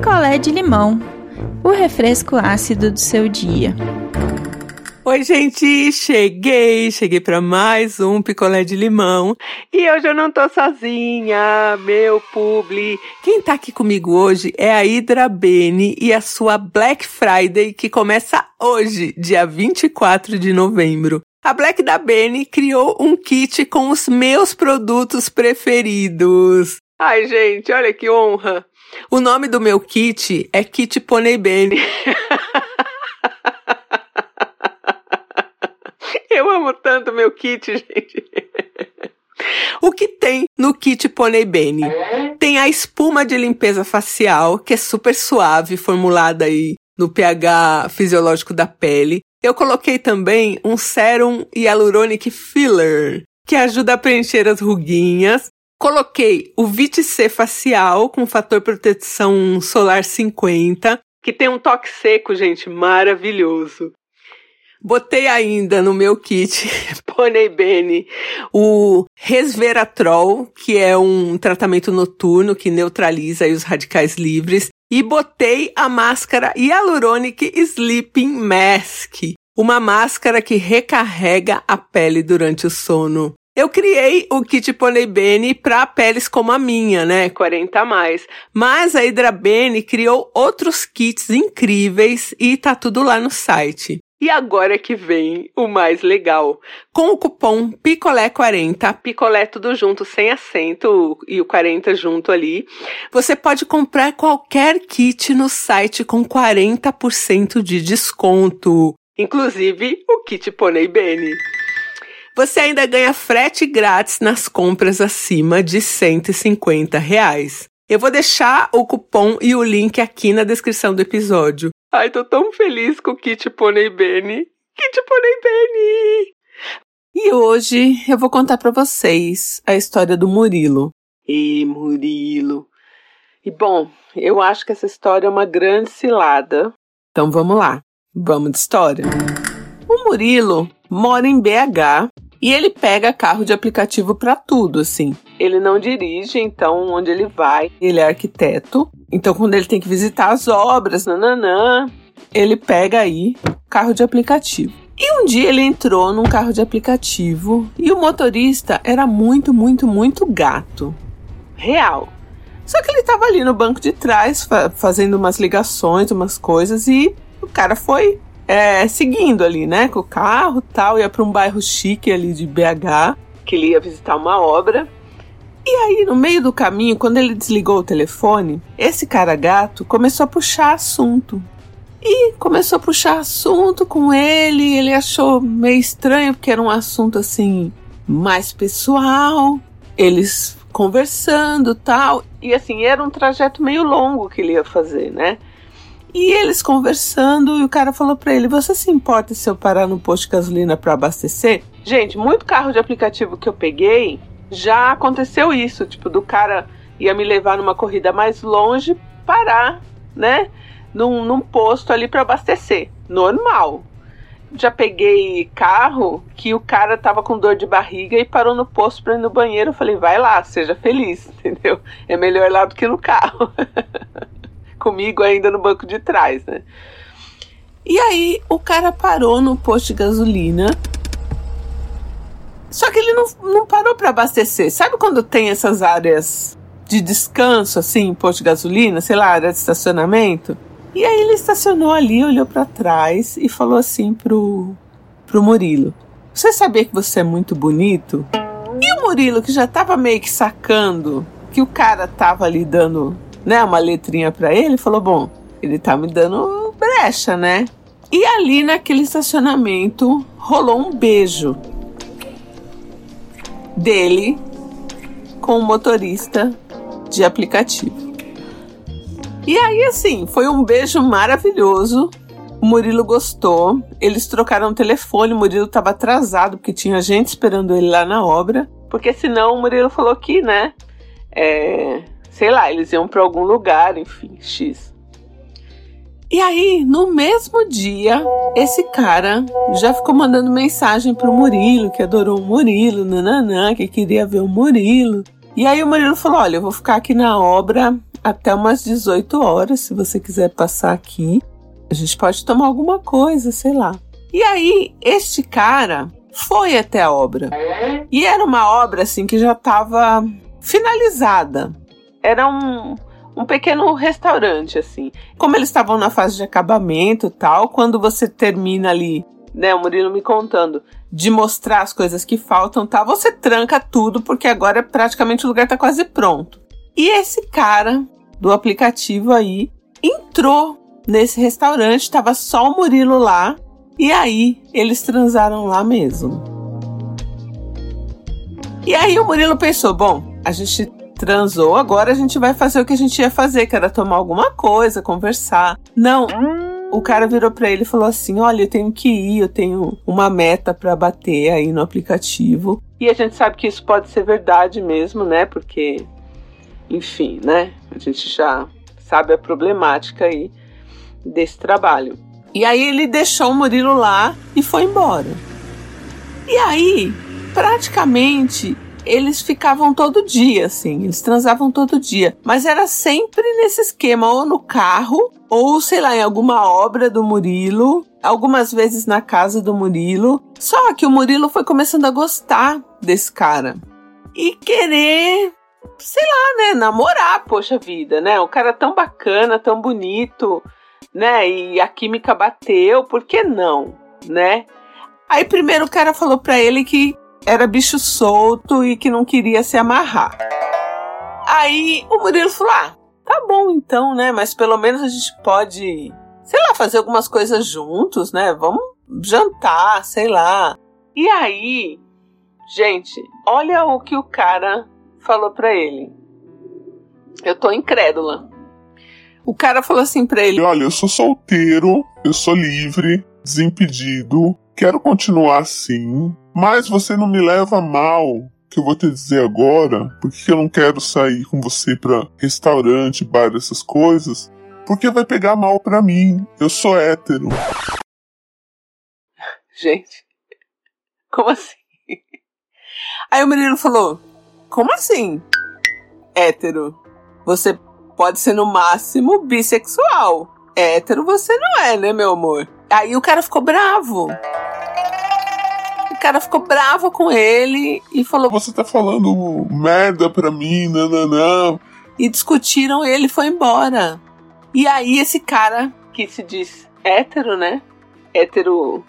picolé de limão, o refresco ácido do seu dia. Oi, gente, cheguei, cheguei para mais um picolé de limão. E hoje eu não tô sozinha, meu publi. Quem tá aqui comigo hoje é a Hidra Bene e a sua Black Friday que começa hoje, dia 24 de novembro. A Black da Bene criou um kit com os meus produtos preferidos. Ai, gente, olha que honra. O nome do meu kit é Kit Pony Bene. Eu amo tanto meu kit, gente. O que tem no kit Pony Bene? Tem a espuma de limpeza facial, que é super suave, formulada aí no pH fisiológico da pele. Eu coloquei também um Serum Hyaluronic Filler, que ajuda a preencher as ruguinhas. Coloquei o Vit C facial com fator proteção solar 50, que tem um toque seco, gente, maravilhoso. Botei ainda no meu kit Pony Bene o Resveratrol, que é um tratamento noturno que neutraliza os radicais livres, e botei a máscara Hyaluronic Sleeping Mask, uma máscara que recarrega a pele durante o sono. Eu criei o kit Pony Bene para peles como a minha, né? 40 a mais. Mas a Hydra Bene criou outros kits incríveis e tá tudo lá no site. E agora que vem o mais legal. Com o cupom PICOLÉ40, picolé tudo junto, sem acento e o 40 junto ali, você pode comprar qualquer kit no site com 40% de desconto. Inclusive o kit Pony Bene. Você ainda ganha frete grátis nas compras acima de 150 reais. Eu vou deixar o cupom e o link aqui na descrição do episódio. Ai, tô tão feliz com o Kit Pony Benny. Kit Pony Benny! E hoje eu vou contar para vocês a história do Murilo. E Murilo. E bom, eu acho que essa história é uma grande cilada. Então vamos lá. Vamos de história. O Murilo mora em BH e ele pega carro de aplicativo para tudo, assim. Ele não dirige, então onde ele vai, ele é arquiteto então, quando ele tem que visitar as obras, nananã, ele pega aí carro de aplicativo. E um dia ele entrou num carro de aplicativo e o motorista era muito, muito, muito gato. Real. Só que ele estava ali no banco de trás fa fazendo umas ligações, umas coisas e o cara foi é, seguindo ali, né, com o carro tal, ia para um bairro chique ali de BH, que ele ia visitar uma obra. E aí, no meio do caminho, quando ele desligou o telefone, esse cara gato começou a puxar assunto. E começou a puxar assunto com ele, ele achou meio estranho, porque era um assunto assim, mais pessoal. Eles conversando tal. E assim, era um trajeto meio longo que ele ia fazer, né? E eles conversando, e o cara falou para ele: Você se importa se eu parar no posto de gasolina para abastecer? Gente, muito carro de aplicativo que eu peguei já aconteceu isso, tipo, do cara ia me levar numa corrida mais longe, parar, né? Num, num posto ali para abastecer. Normal. Já peguei carro que o cara tava com dor de barriga e parou no posto para ir no banheiro. Eu falei, vai lá, seja feliz, entendeu? É melhor lá do que no carro. Comigo ainda no banco de trás, né? E aí o cara parou no posto de gasolina só que ele não, não parou para abastecer. Sabe quando tem essas áreas de descanso, assim, posto de gasolina, sei lá, área de estacionamento? E aí ele estacionou ali, olhou para trás e falou assim pro, pro Murilo: Você sabia que você é muito bonito? E o Murilo, que já tava meio que sacando que o cara tava ali dando, né, uma letrinha para ele, falou: Bom, ele tá me dando brecha, né? E ali naquele estacionamento rolou um beijo dele com o motorista de aplicativo. E aí, assim, foi um beijo maravilhoso. O Murilo gostou. Eles trocaram o telefone. O Murilo estava atrasado porque tinha gente esperando ele lá na obra. Porque senão o Murilo falou que, né? É, sei lá, eles iam para algum lugar, enfim, X. E aí, no mesmo dia, esse cara já ficou mandando mensagem pro Murilo, que adorou o Murilo, nananã, que queria ver o Murilo. E aí o Murilo falou: Olha, eu vou ficar aqui na obra até umas 18 horas, se você quiser passar aqui. A gente pode tomar alguma coisa, sei lá. E aí, este cara foi até a obra. E era uma obra assim que já estava finalizada. Era um, um pequeno restaurante assim. Como eles estavam na fase de acabamento, tal, quando você termina ali, né, o Murilo me contando, de mostrar as coisas que faltam, tal, você tranca tudo porque agora praticamente o lugar está quase pronto. E esse cara do aplicativo aí entrou nesse restaurante, estava só o Murilo lá e aí eles transaram lá mesmo. E aí o Murilo pensou: bom, a gente transou, agora a gente vai fazer o que a gente ia fazer, que era tomar alguma coisa, conversar. Não. O cara virou para ele e falou assim: Olha, eu tenho que ir, eu tenho uma meta para bater aí no aplicativo. E a gente sabe que isso pode ser verdade mesmo, né? Porque, enfim, né? A gente já sabe a problemática aí desse trabalho. E aí ele deixou o Murilo lá e foi embora. E aí, praticamente, eles ficavam todo dia, assim, eles transavam todo dia. Mas era sempre nesse esquema, ou no carro, ou sei lá, em alguma obra do Murilo, algumas vezes na casa do Murilo. Só que o Murilo foi começando a gostar desse cara e querer, sei lá, né, namorar, poxa vida, né? O cara tão bacana, tão bonito né? E a química bateu, por que não, né? Aí primeiro o cara falou para ele que era bicho solto e que não queria se amarrar. Aí o Murilo falou: ah, tá bom então, né? Mas pelo menos a gente pode, sei lá, fazer algumas coisas juntos, né? Vamos jantar, sei lá. E aí, gente, olha o que o cara falou para ele. Eu tô incrédula. O cara falou assim pra ele: Olha, eu sou solteiro, eu sou livre, desimpedido, quero continuar assim, mas você não me leva mal que eu vou te dizer agora, porque eu não quero sair com você pra restaurante, bar, essas coisas, porque vai pegar mal pra mim. Eu sou hétero. Gente, como assim? Aí o menino falou: Como assim? Hétero. Você pode ser no máximo bissexual. Hétero você não é, né, meu amor? Aí o cara ficou bravo. Cara ficou bravo com ele e falou: Você tá falando merda pra mim, nananã. E discutiram e ele foi embora. E aí esse cara que se diz hétero, né? Hétero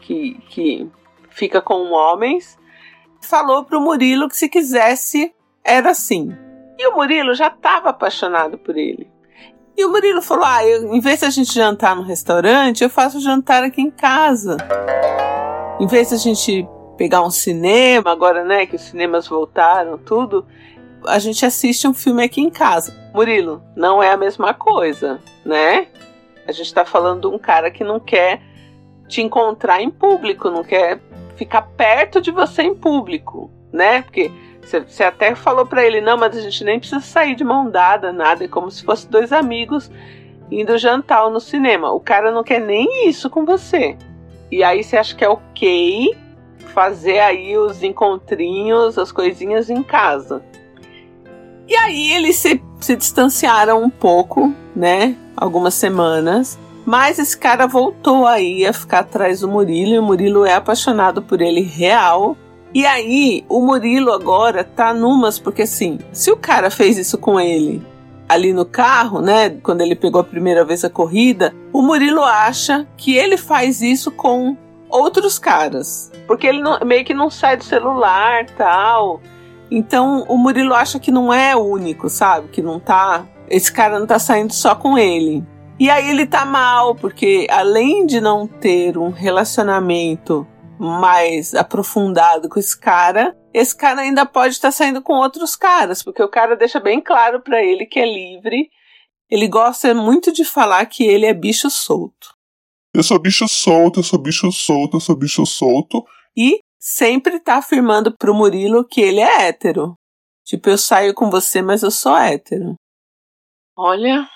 que, que fica com homens, falou pro Murilo que se quisesse era assim. E o Murilo já estava apaixonado por ele. E o Murilo falou: Ah, eu, em vez de a gente jantar no restaurante, eu faço jantar aqui em casa. Em vez de a gente pegar um cinema, agora né, que os cinemas voltaram, tudo, a gente assiste um filme aqui em casa. Murilo, não é a mesma coisa, né? A gente está falando de um cara que não quer te encontrar em público, não quer ficar perto de você em público, né? Porque você até falou para ele, não, mas a gente nem precisa sair de mão dada, nada, é como se fosse dois amigos indo jantar no cinema. O cara não quer nem isso com você. E aí você acha que é ok fazer aí os encontrinhos, as coisinhas em casa. E aí eles se, se distanciaram um pouco, né? Algumas semanas. Mas esse cara voltou aí a ficar atrás do Murilo e o Murilo é apaixonado por ele real. E aí, o Murilo agora tá numas, porque assim, se o cara fez isso com ele ali no carro, né, quando ele pegou a primeira vez a corrida, o Murilo acha que ele faz isso com outros caras, porque ele não, meio que não sai do celular, tal. Então, o Murilo acha que não é único, sabe? Que não tá, esse cara não tá saindo só com ele. E aí ele tá mal, porque além de não ter um relacionamento mais aprofundado com esse cara, esse cara ainda pode estar tá saindo com outros caras, porque o cara deixa bem claro para ele que é livre. Ele gosta muito de falar que ele é bicho solto. Eu sou bicho solto, eu sou bicho solto, eu sou bicho solto. E sempre tá afirmando pro Murilo que ele é hétero. Tipo, eu saio com você, mas eu sou hétero. Olha.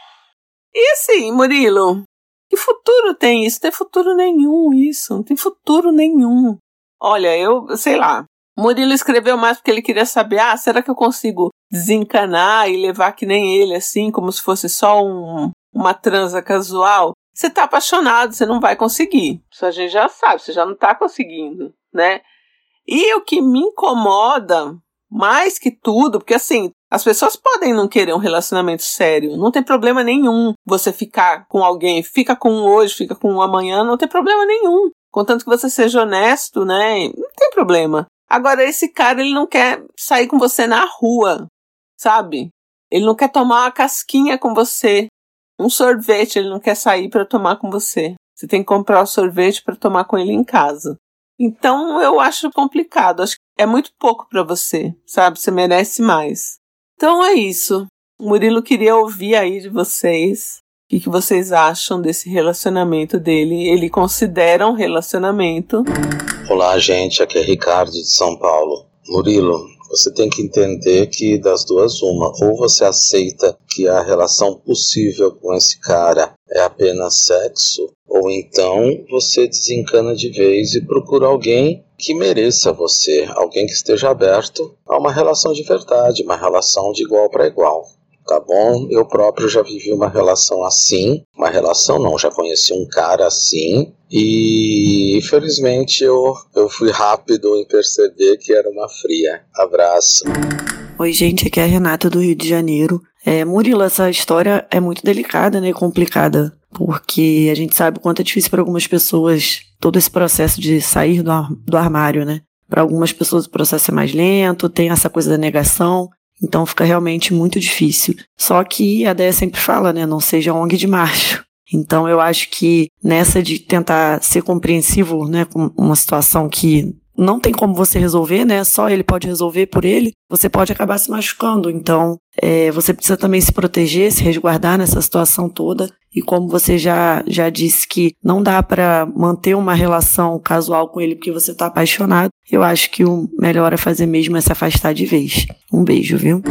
E assim, Murilo, que futuro tem isso? Não tem futuro nenhum isso. Não tem futuro nenhum. Olha, eu sei lá. Murilo escreveu mais porque ele queria saber, ah, será que eu consigo desencanar e levar que nem ele, assim, como se fosse só um, uma transa casual? Você tá apaixonado, você não vai conseguir. Isso a gente já sabe, você já não tá conseguindo, né? E o que me incomoda mais que tudo, porque assim, as pessoas podem não querer um relacionamento sério, não tem problema nenhum você ficar com alguém, fica com um hoje, fica com um amanhã, não tem problema nenhum. Contanto que você seja honesto, né? Não tem problema. Agora, esse cara, ele não quer sair com você na rua, sabe? Ele não quer tomar uma casquinha com você. Um sorvete, ele não quer sair para tomar com você. Você tem que comprar o sorvete para tomar com ele em casa. Então, eu acho complicado. Acho que é muito pouco para você, sabe? Você merece mais. Então é isso. O Murilo queria ouvir aí de vocês o que, que vocês acham desse relacionamento dele. Ele considera um relacionamento. Olá, gente. Aqui é Ricardo de São Paulo. Murilo, você tem que entender que das duas uma, ou você aceita que a relação possível com esse cara é apenas sexo, ou então você desencana de vez e procura alguém que mereça você, alguém que esteja aberto a uma relação de verdade, uma relação de igual para igual tá bom? Eu próprio já vivi uma relação assim, uma relação não, já conheci um cara assim, e infelizmente eu, eu fui rápido em perceber que era uma fria. Abraço. Oi, gente, aqui é a Renata do Rio de Janeiro. É, Murilo, essa história é muito delicada, né, complicada, porque a gente sabe o quanto é difícil para algumas pessoas todo esse processo de sair do, do armário, né? Para algumas pessoas o processo é mais lento, tem essa coisa da negação, então fica realmente muito difícil. Só que a Deia sempre fala, né? Não seja ONG de macho. Então eu acho que nessa de tentar ser compreensivo, né, com uma situação que não tem como você resolver, né? Só ele pode resolver por ele. Você pode acabar se machucando. Então, é, você precisa também se proteger, se resguardar nessa situação toda. E como você já, já disse que não dá para manter uma relação casual com ele porque você está apaixonado, eu acho que o melhor é fazer mesmo é se afastar de vez. Um beijo, viu?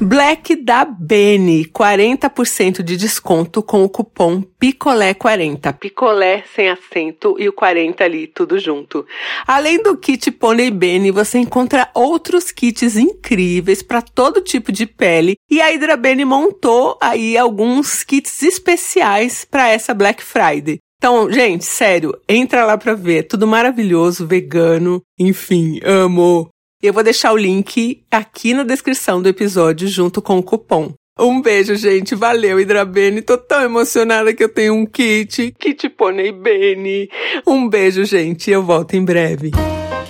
Black da Bene, 40% de desconto com o cupom Picolé40. Picolé sem acento e o 40 ali, tudo junto. Além do kit Pony Bene, você encontra outros kits incríveis para todo tipo de pele. E a Hydra Bene montou aí alguns kits especiais para essa Black Friday. Então, gente, sério, entra lá pra ver. Tudo maravilhoso, vegano, enfim, amo. Eu vou deixar o link aqui na descrição do episódio junto com o cupom. Um beijo, gente. Valeu, Hidrabene. Tô tão emocionada que eu tenho um kit. Kit Pônei Bene. Um beijo, gente. Eu volto em breve.